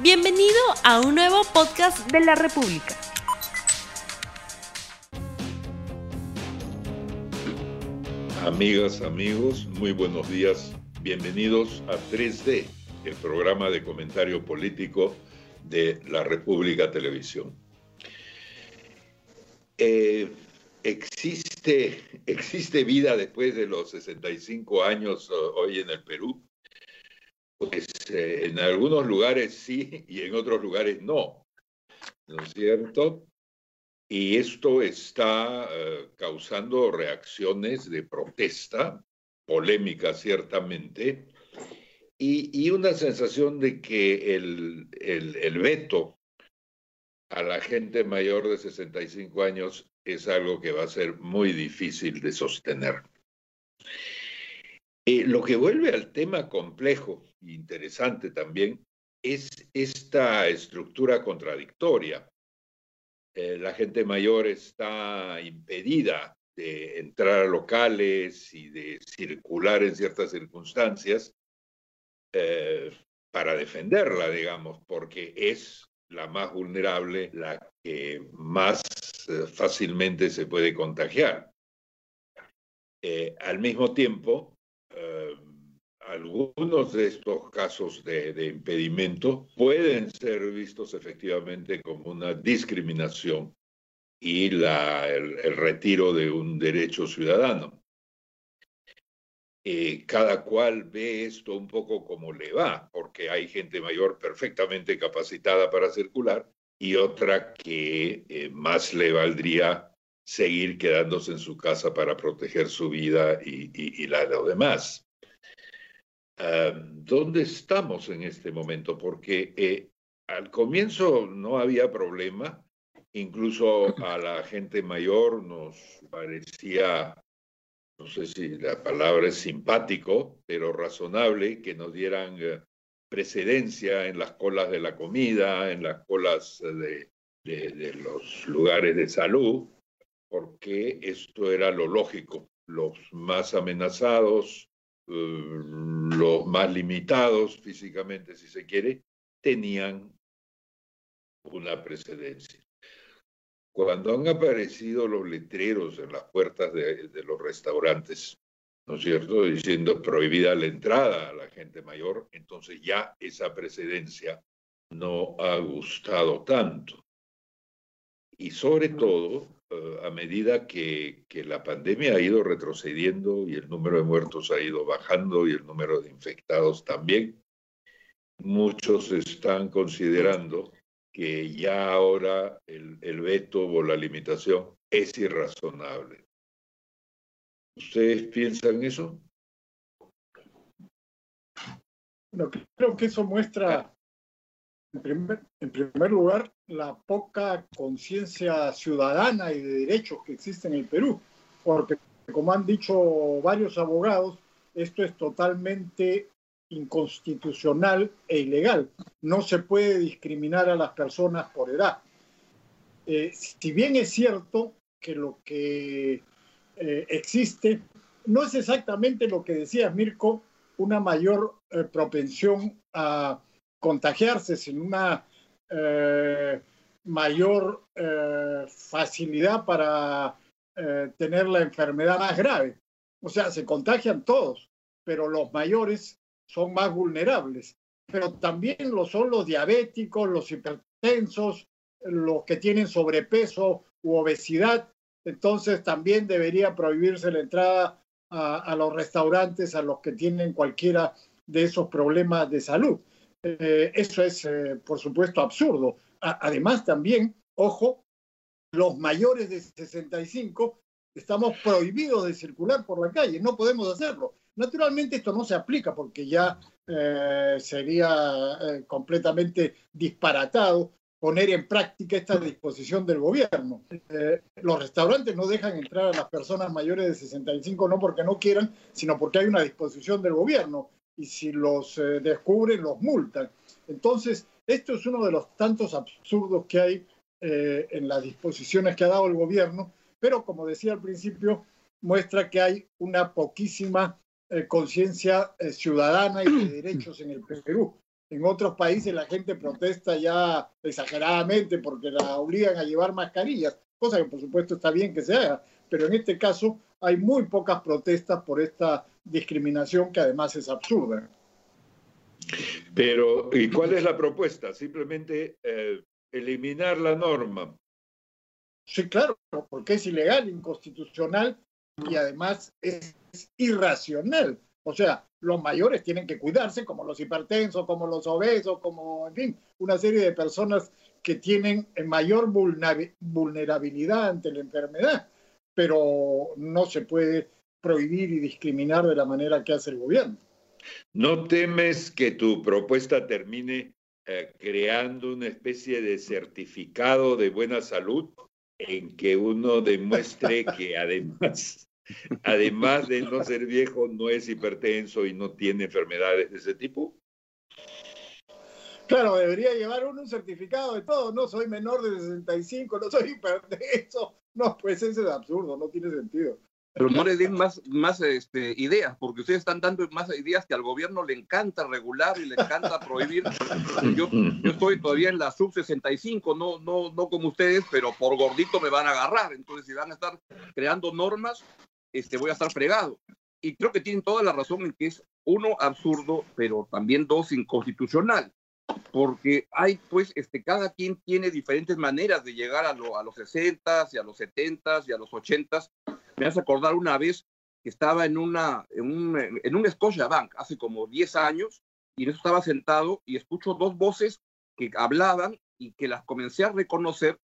Bienvenido a un nuevo podcast de la República. Amigas, amigos, muy buenos días. Bienvenidos a 3D, el programa de comentario político de la República Televisión. Eh, existe, ¿Existe vida después de los 65 años hoy en el Perú? Pues en algunos lugares sí y en otros lugares no, ¿no es cierto? Y esto está eh, causando reacciones de protesta, polémica ciertamente, y, una sensación de que el, el, veto a la gente mayor de 65 años es algo que va a ser muy difícil de sostener. Eh, lo que vuelve al tema complejo interesante también es esta estructura contradictoria. Eh, la gente mayor está impedida de entrar a locales y de circular en ciertas circunstancias eh, para defenderla, digamos, porque es la más vulnerable, la que más eh, fácilmente se puede contagiar. Al mismo tiempo, algunos de estos casos de, impedimento pueden ser vistos efectivamente como una discriminación y el retiro de un derecho ciudadano. Eh, cada cual ve esto un poco como le va, porque hay gente mayor perfectamente capacitada para circular y otra que eh, más le valdría seguir quedándose en su casa para proteger su vida y, la de los demás. ¿Dónde estamos en este momento? Porque eh, al comienzo no había problema, incluso a la gente mayor nos parecía no sé si la palabra es simpático, pero razonable, que nos dieran eh, precedencia en las colas de la comida, en las colas de, los lugares de salud, porque esto era lo lógico. Los más amenazados, los más limitados físicamente, si se quiere, tenían una precedencia cuando han aparecido los letreros en las puertas de, los restaurantes, ¿no es cierto?, diciendo prohibida la entrada a la gente mayor, entonces ya esa precedencia no ha gustado tanto. Y sobre todo, eh, a medida que, la pandemia ha ido retrocediendo y el número de muertos ha ido bajando y el número de infectados también, muchos están considerando que ya ahora el, veto o la limitación es irrazonable. ¿Ustedes piensan eso? Bueno, creo que eso muestra, en primer, lugar, la poca conciencia ciudadana y de derechos que existe en el Perú, porque como han dicho varios abogados, esto es totalmente inconstitucional e ilegal. No se puede discriminar a las personas por edad. Eh, si bien es cierto que lo que eh, existe no es exactamente lo que decía Mirko, una mayor eh, propensión a contagiarse, sino una mayor facilidad para tener la enfermedad más grave. O sea, se contagian todos, pero los mayores son más vulnerables, pero también lo son los diabéticos, los hipertensos, los que tienen sobrepeso u obesidad. Entonces también debería prohibirse la entrada a, los restaurantes a los que tienen cualquiera de esos problemas de salud. Eh, eso es, eh, por supuesto, absurdo. además, también, ojo, los mayores de 65 estamos prohibidos de circular por la calle, no podemos hacerlo. Naturalmente esto no se aplica porque ya eh, sería eh, completamente disparatado poner en práctica esta disposición del gobierno. Eh, los restaurantes no dejan entrar a las personas mayores de 65 no porque no quieran, sino porque hay una disposición del gobierno y si los descubren los multan. Entonces, esto es uno de los tantos absurdos que hay en las disposiciones que ha dado el gobierno, pero como decía al principio, muestra que hay una poquísima eh, conciencia eh, ciudadana y de derechos en el Perú. En otros países la gente protesta ya exageradamente porque la obligan a llevar mascarillas, cosa que por supuesto está bien que se haga, pero en este caso hay muy pocas protestas por esta discriminación que además es absurda. Pero, ¿y cuál es la propuesta? Simplemente eh, eliminar la norma. Sí, claro, porque es ilegal, inconstitucional y además es irracional. O sea, los mayores tienen que cuidarse, como los hipertensos, como los obesos, como, en fin, una serie de personas que tienen mayor vulnerabilidad ante la enfermedad, pero no se puede prohibir y discriminar de la manera que hace el gobierno. ¿No temes que tu propuesta termine eh, creando una especie de certificado de buena salud en que uno demuestre que además además de no ser viejo, no es hipertenso y no tiene enfermedades de ese tipo? Claro, debería llevar uno un certificado de todo. No soy menor de 65, no soy hipertenso. No, pues eso es absurdo, no tiene sentido. Pero no le den más, más este, ideas, porque ustedes están dando más ideas que al gobierno le encanta regular y le encanta prohibir. Yo, yo estoy todavía en la sub 65, no, no, no como ustedes, pero por gordito me van a agarrar. Entonces, si van a estar creando normas, este, voy a estar fregado. Y creo que tienen toda la razón en que es uno absurdo, pero también dos inconstitucional, porque hay pues, este, cada quien tiene diferentes maneras de llegar a, a los 60 y a los 70 y a los 80 Me hace acordar una vez que estaba en, una, en, un, en un Scotia Bank hace como 10 años y en eso estaba sentado y escucho dos voces que hablaban y que las comencé a reconocer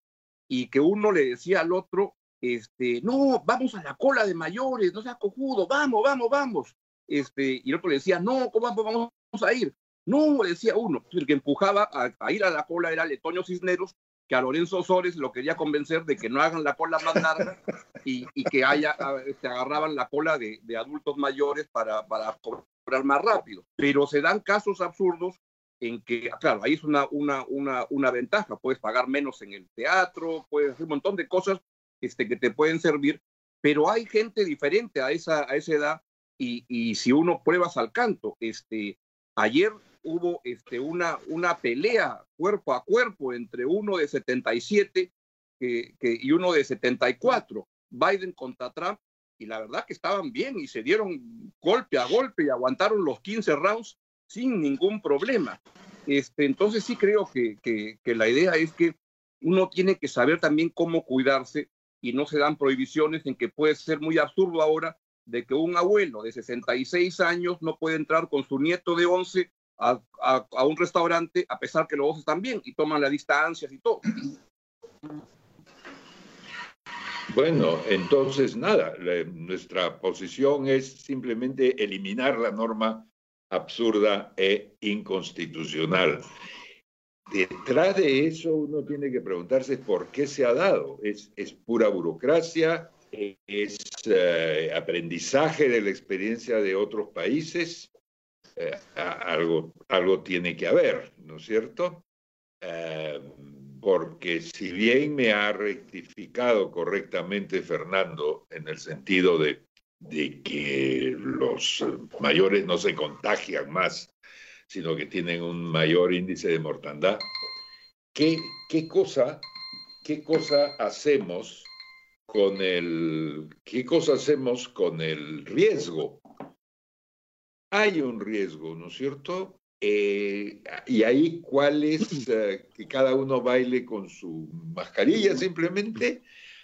y que uno le decía al otro, este, no, vamos a la cola de mayores, no seas cojudo, vamos, vamos, vamos. Este, y el otro le decía, no, ¿cómo vamos a ir? No, decía uno. El que empujaba a, ir a la cola era Letoño Cisneros, que a Lorenzo Sores lo quería convencer de que no hagan la cola más larga y, que haya, se este, agarraban la cola de, adultos mayores para, para cobrar más rápido. Pero se dan casos absurdos en que, claro, ahí es una, una, una, una ventaja, puedes pagar menos en el teatro, puedes hacer un montón de cosas este, que te pueden servir, pero hay gente diferente a esa, a esa edad y, y si uno pruebas al canto, este, ayer hubo este, una, una pelea cuerpo a cuerpo entre uno de 77 que, que, y uno de 74, Biden contra Trump, y la verdad que estaban bien y se dieron golpe a golpe y aguantaron los 15 rounds sin ningún problema. Este, entonces sí creo que, que, que la idea es que uno tiene que saber también cómo cuidarse y no se dan prohibiciones en que puede ser muy absurdo ahora de que un abuelo de 66 años no puede entrar con su nieto de 11 a, a, un restaurante a pesar que los dos están bien y toman las distancias y todo. Bueno, entonces nada, nuestra posición es simplemente eliminar la norma absurda e inconstitucional. Detrás de eso uno tiene que preguntarse por qué se ha dado. ¿Es, es pura burocracia? ¿Es eh, aprendizaje de la experiencia de otros países? Eh, algo, algo tiene que haber, ¿no es cierto? Eh, porque si bien me ha rectificado correctamente Fernando en el sentido de, de que los mayores no se contagian más sino que tienen un mayor índice de mortandad. ¿Qué, qué, cosa, qué cosa hacemos con el, qué cosa hacemos con el riesgo? Hay un riesgo, ¿no es cierto? Eh, y ahí cuál es eh, que cada uno baile con su mascarilla simplemente.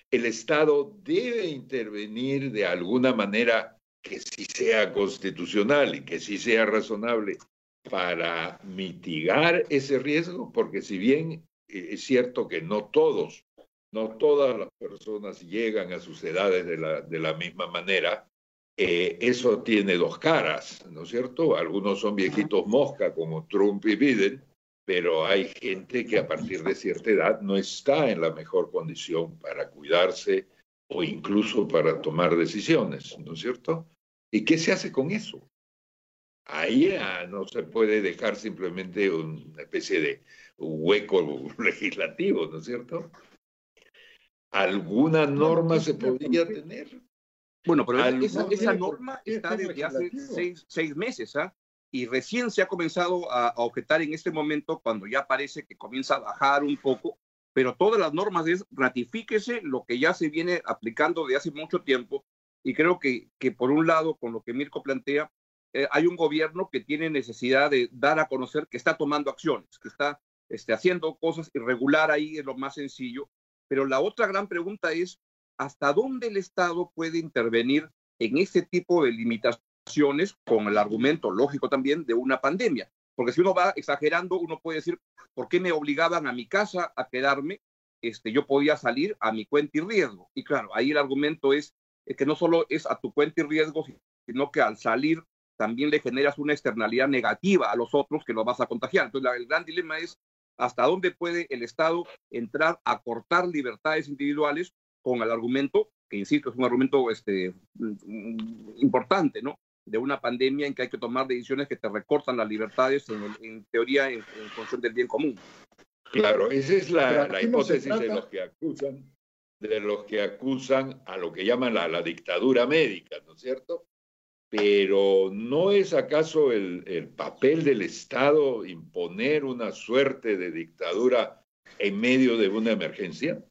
El Estado debe intervenir de alguna manera que sí sea constitucional y que sí sea razonable para mitigar ese riesgo, porque si bien eh, es cierto que no todos, no todas las personas llegan a sus edades de la, de la misma manera, eh, eso tiene dos caras, ¿no es cierto? Algunos son viejitos mosca como Trump y Biden, pero hay gente que a partir de cierta edad no está en la mejor condición para cuidarse o incluso para tomar decisiones, ¿no es cierto? ¿Y qué se hace con eso? ahí no se puede dejar simplemente una especie de hueco legislativo, ¿no es cierto? ¿Alguna norma se podría tener? Bueno, pero esa, esa, norma está desde hace seis, seis meses, ¿ah? y recién se ha comenzado a, objetar en este momento cuando ya parece que comienza a bajar un poco, pero todas las normas es ratifíquese lo que ya se viene aplicando de hace mucho tiempo y creo que, que por un lado, con lo que Mirko plantea, eh, hay un gobierno que tiene necesidad de dar a conocer que está tomando acciones, que está este, haciendo cosas irregular ahí, es lo más sencillo. Pero la otra gran pregunta es, ¿hasta dónde el Estado puede intervenir en este tipo de limitaciones? con el argumento lógico también de una pandemia. Porque si uno va exagerando, uno puede decir, ¿por qué me obligaban a mi casa a quedarme? Este, yo podía salir a mi cuenta y riesgo. Y claro, ahí el argumento es, que no solo es a tu cuenta y riesgo, sino que al salir también le generas una externalidad negativa a los otros que lo vas a contagiar. Entonces, el gran dilema es hasta dónde puede el Estado entrar a cortar libertades individuales con el argumento, que insisto, es un argumento este, importante, ¿no? de una pandemia en que hay que tomar decisiones que te recortan las libertades, en, teoría, en, función del bien común. Claro, esa es la, hipótesis de los que acusan, de los que acusan a lo que llaman la, la dictadura médica, ¿no es cierto? Pero ¿no es acaso el, el, papel del Estado imponer una suerte de dictadura en medio de una emergencia?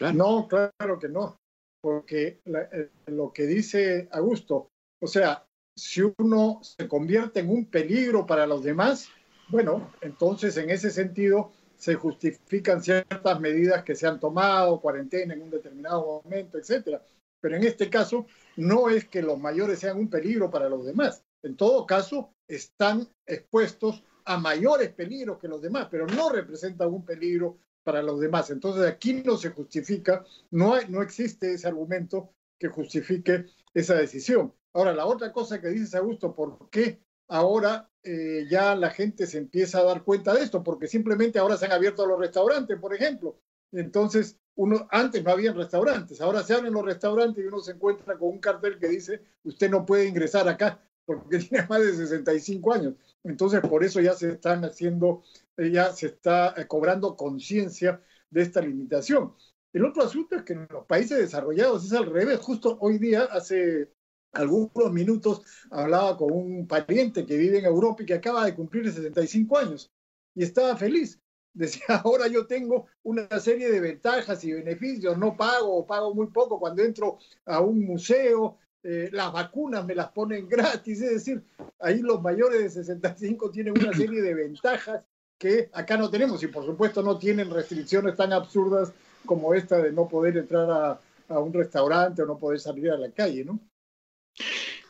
No, claro que no, porque eh, lo que dice Augusto, o sea, si uno se convierte en un peligro para los demás, bueno, entonces en ese sentido se justifican ciertas medidas que se han tomado, cuarentena en un determinado momento, etcétera. Pero en este caso no es que los mayores sean un peligro para los demás. En todo caso, están expuestos a mayores peligros que los demás, pero no representan un peligro para los demás. Entonces aquí no se justifica, no, hay, no existe ese argumento que justifique esa decisión. Ahora, la otra cosa que dices, Augusto, ¿por qué ahora eh, ya la gente se empieza a dar cuenta de esto? Porque simplemente ahora se han abierto los restaurantes, por ejemplo. Entonces, uno, antes no había restaurantes, ahora se abren los restaurantes y uno se encuentra con un cartel que dice, usted no puede ingresar acá porque tiene más de 65 años. Entonces, por eso ya se están haciendo, eh, ya se está eh, cobrando conciencia de esta limitación. El otro asunto es que en los países desarrollados es al revés. Justo hoy día, hace algunos minutos hablaba con un pariente que vive en Europa y que acaba de cumplir 65 años y estaba feliz. Decía, ahora yo tengo una serie de ventajas y beneficios, no pago o pago muy poco cuando entro a un museo, eh, las vacunas me las ponen gratis, es decir, ahí los mayores de 65 tienen una serie de ventajas que acá no tenemos y por supuesto no tienen restricciones tan absurdas como esta de no poder entrar a, a un restaurante o no poder salir a la calle, ¿no?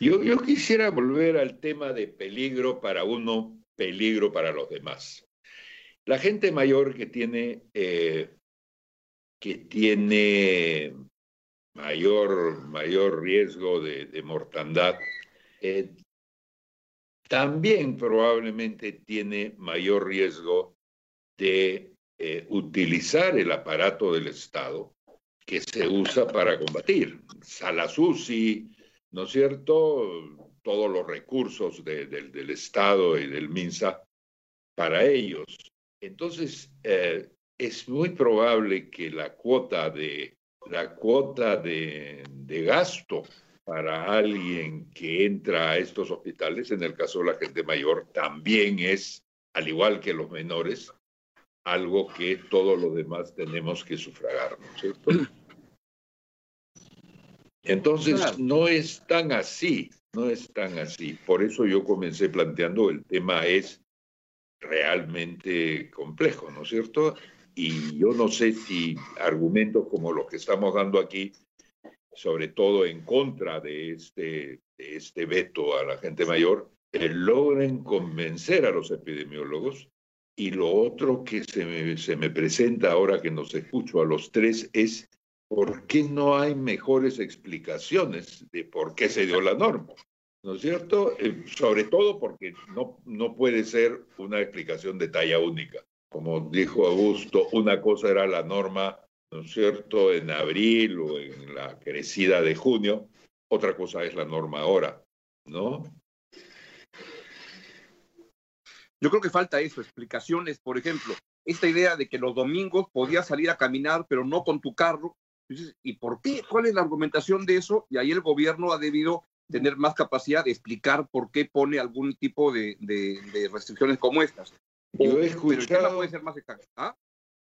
Yo, yo quisiera volver al tema de peligro para uno, peligro para los demás. La gente mayor que tiene, eh, que tiene mayor, mayor riesgo de, mortandad, eh, también probablemente tiene mayor riesgo de eh, utilizar el aparato del Estado que se usa para combatir. Salas UCI, ¿no es cierto?, todos los recursos del Estado y del MINSA para ellos. Entonces, eh, es muy probable que la cuota de, la cuota de, de gasto para alguien que entra a estos hospitales, en el caso de la gente mayor, también es, al igual que los menores, algo que todos los demás tenemos que sufragar, ¿no es cierto? Entonces, no es tan así, no es tan así. Por eso yo comencé planteando el tema es realmente complejo, ¿no es cierto? Y yo no sé si argumentos como los que estamos dando aquí, sobre todo en contra de este, de este veto a la gente mayor, eh, logren convencer a los epidemiólogos. Y lo otro que se me, se me presenta ahora que nos escucho a los tres es ¿por qué no hay mejores explicaciones de por qué se dio la norma? ¿No es cierto? Eh, sobre todo porque no, no puede ser una explicación de talla única. Como dijo Augusto, una cosa era la norma, ¿no es cierto?, en abril o en la crecida de junio, otra cosa es la norma ahora, ¿no? Yo creo que falta eso, explicaciones, por ejemplo, esta idea de que los domingos podías salir a caminar, pero no con tu carro, ¿y por qué? ¿Cuál es la argumentación de eso? Y ahí el gobierno ha debido tener más capacidad de explicar por qué pone algún tipo de, restricciones como estas. Yo he escuchado, puede ser más exacto. ¿ah?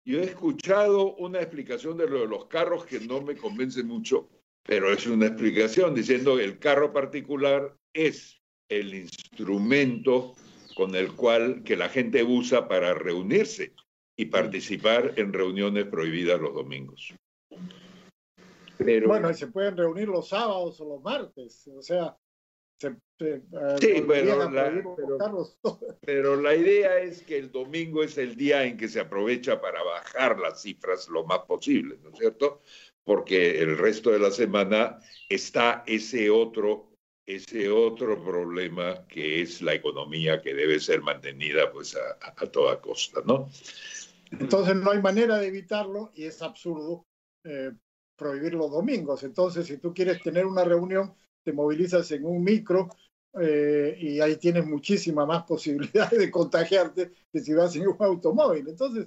Yo he escuchado una explicación de lo de los carros que no me convence mucho, pero es una explicación diciendo que el carro particular es el instrumento con el cual que la gente usa para reunirse y participar en reuniones prohibidas los domingos. Pero, bueno, y se pueden reunir los sábados o los martes, o sea, se, eh, sí, pero la, pero la, idea es que el domingo es el día en que se aprovecha para bajar las cifras lo más posible, ¿no es cierto? Porque el resto de la semana está ese otro ese otro problema que es la economía que debe ser mantenida pues a, toda costa, ¿no? Entonces no hay manera de evitarlo y es absurdo eh, prohibir los domingos. Entonces, si tú quieres tener una reunión, te movilizas en un micro eh, y ahí tienes muchísima más posibilidades de contagiarte que si vas en un automóvil. Entonces,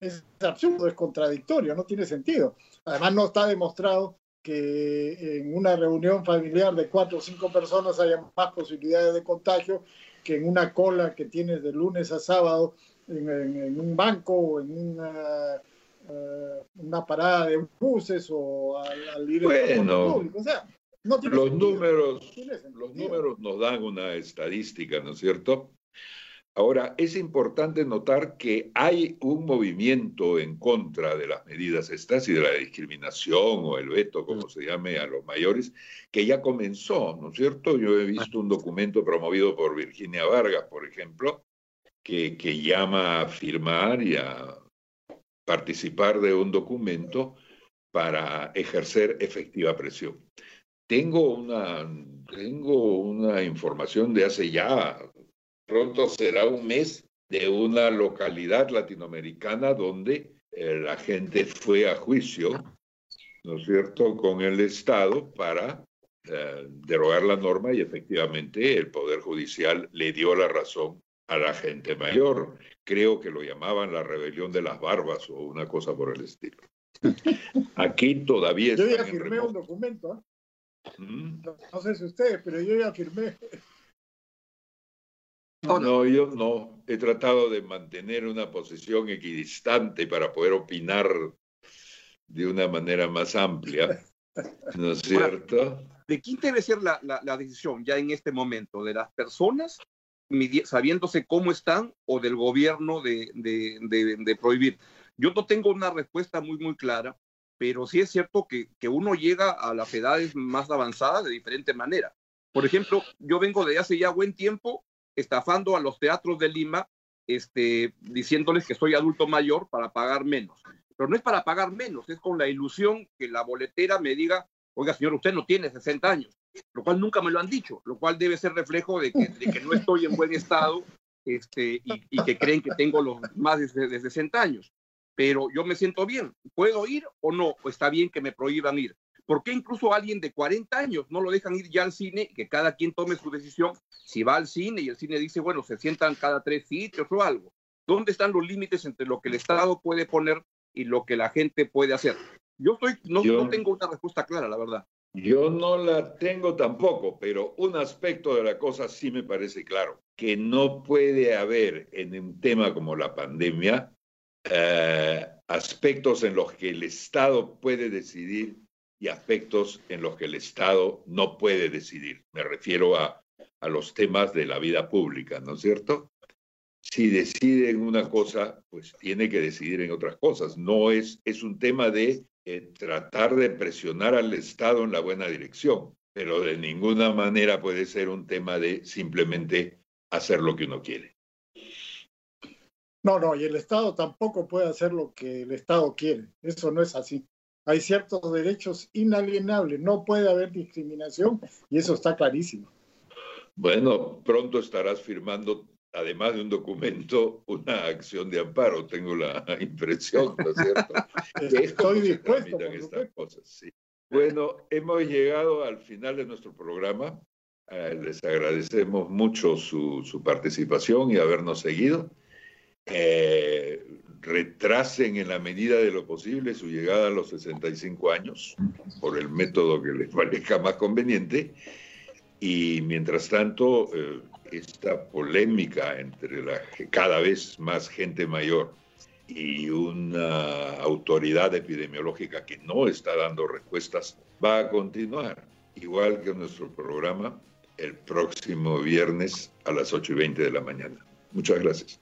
es absurdo, es contradictorio, no tiene sentido. Además, no está demostrado que en una reunión familiar de cuatro o cinco personas haya más posibilidades de contagio que en una cola que tienes de lunes a sábado en, un banco o en una, eh, una, parada de buses o al, ir bueno, público. O sea, no los, números, los números nos dan una estadística, ¿no es cierto? Ahora, es importante notar que hay un movimiento en contra de las medidas estas y de la discriminación o el veto, como se llame, a los mayores, que ya comenzó, ¿no es cierto? Yo he visto un documento promovido por Virginia Vargas, por ejemplo, que, que llama a firmar y a participar de un documento para ejercer efectiva presión. Tengo una, tengo una información de hace ya pronto será un mes de una localidad latinoamericana donde eh, la gente fue a juicio, ¿no es cierto?, con el Estado para eh, derogar la norma y efectivamente el Poder Judicial le dio la razón a la gente mayor. Creo que lo llamaban la rebelión de las barbas o una cosa por el estilo. Aquí todavía Yo ya firmé un documento. ¿Mm? No sé si ustedes, pero yo ya firmé no, yo no. He tratado de mantener una posición equidistante para poder opinar de una manera más amplia. ¿No es cierto? ¿De quién debe ser la, la, decisión ya en este momento? ¿De las personas sabiéndose cómo están o del gobierno de, de, de, prohibir? Yo no tengo una respuesta muy, muy clara, pero sí es cierto que, que uno llega a las edades más avanzadas de diferente manera. Por ejemplo, yo vengo de hace ya buen tiempo estafando a los teatros de Lima, este, diciéndoles que soy adulto mayor para pagar menos. Pero no es para pagar menos, es con la ilusión que la boletera me diga, oiga, señor, usted no tiene 60 años, lo cual nunca me lo han dicho, lo cual debe ser reflejo de que, de que no estoy en buen estado este, y, que creen que tengo los más de, de 60 años. Pero yo me siento bien, ¿puedo ir o no? ¿O está bien que me prohíban ir? ¿Por qué incluso alguien de 40 años no lo dejan ir ya al cine que cada quien tome su decisión si va al cine y el cine dice, bueno, se sientan cada tres sitios o algo? ¿Dónde están los límites entre lo que el Estado puede poner y lo que la gente puede hacer? Yo, estoy, no, no tengo una respuesta clara, la verdad. Yo no la tengo tampoco, pero un aspecto de la cosa sí me parece claro, que no puede haber en un tema como la pandemia eh, aspectos en los que el Estado puede decidir y aspectos en los que el Estado no puede decidir. Me refiero a, a los temas de la vida pública, ¿no es cierto? Si decide en una cosa, pues tiene que decidir en otras cosas. No es, es un tema de eh, tratar de presionar al Estado en la buena dirección, pero de ninguna manera puede ser un tema de simplemente hacer lo que uno quiere. No, no, y el Estado tampoco puede hacer lo que el Estado quiere. Eso no es así hay ciertos derechos inalienables, no puede haber discriminación y eso está clarísimo. Bueno, pronto estarás firmando, además de un documento, una acción de amparo, tengo la impresión, ¿no es cierto? Estoy dispuesto. Estas cosas, sí. Bueno, hemos llegado al final de nuestro programa. Eh, les agradecemos mucho su, su, participación y habernos seguido. Eh, retrasen en la medida de lo posible su llegada a los 65 años por el método que les parezca más conveniente Y mientras tanto, eh, esta polémica entre cada vez más gente mayor y una autoridad epidemiológica que no está dando respuestas va a continuar, igual que nuestro programa el próximo viernes a las 8 y 20 de la mañana. Muchas gracias.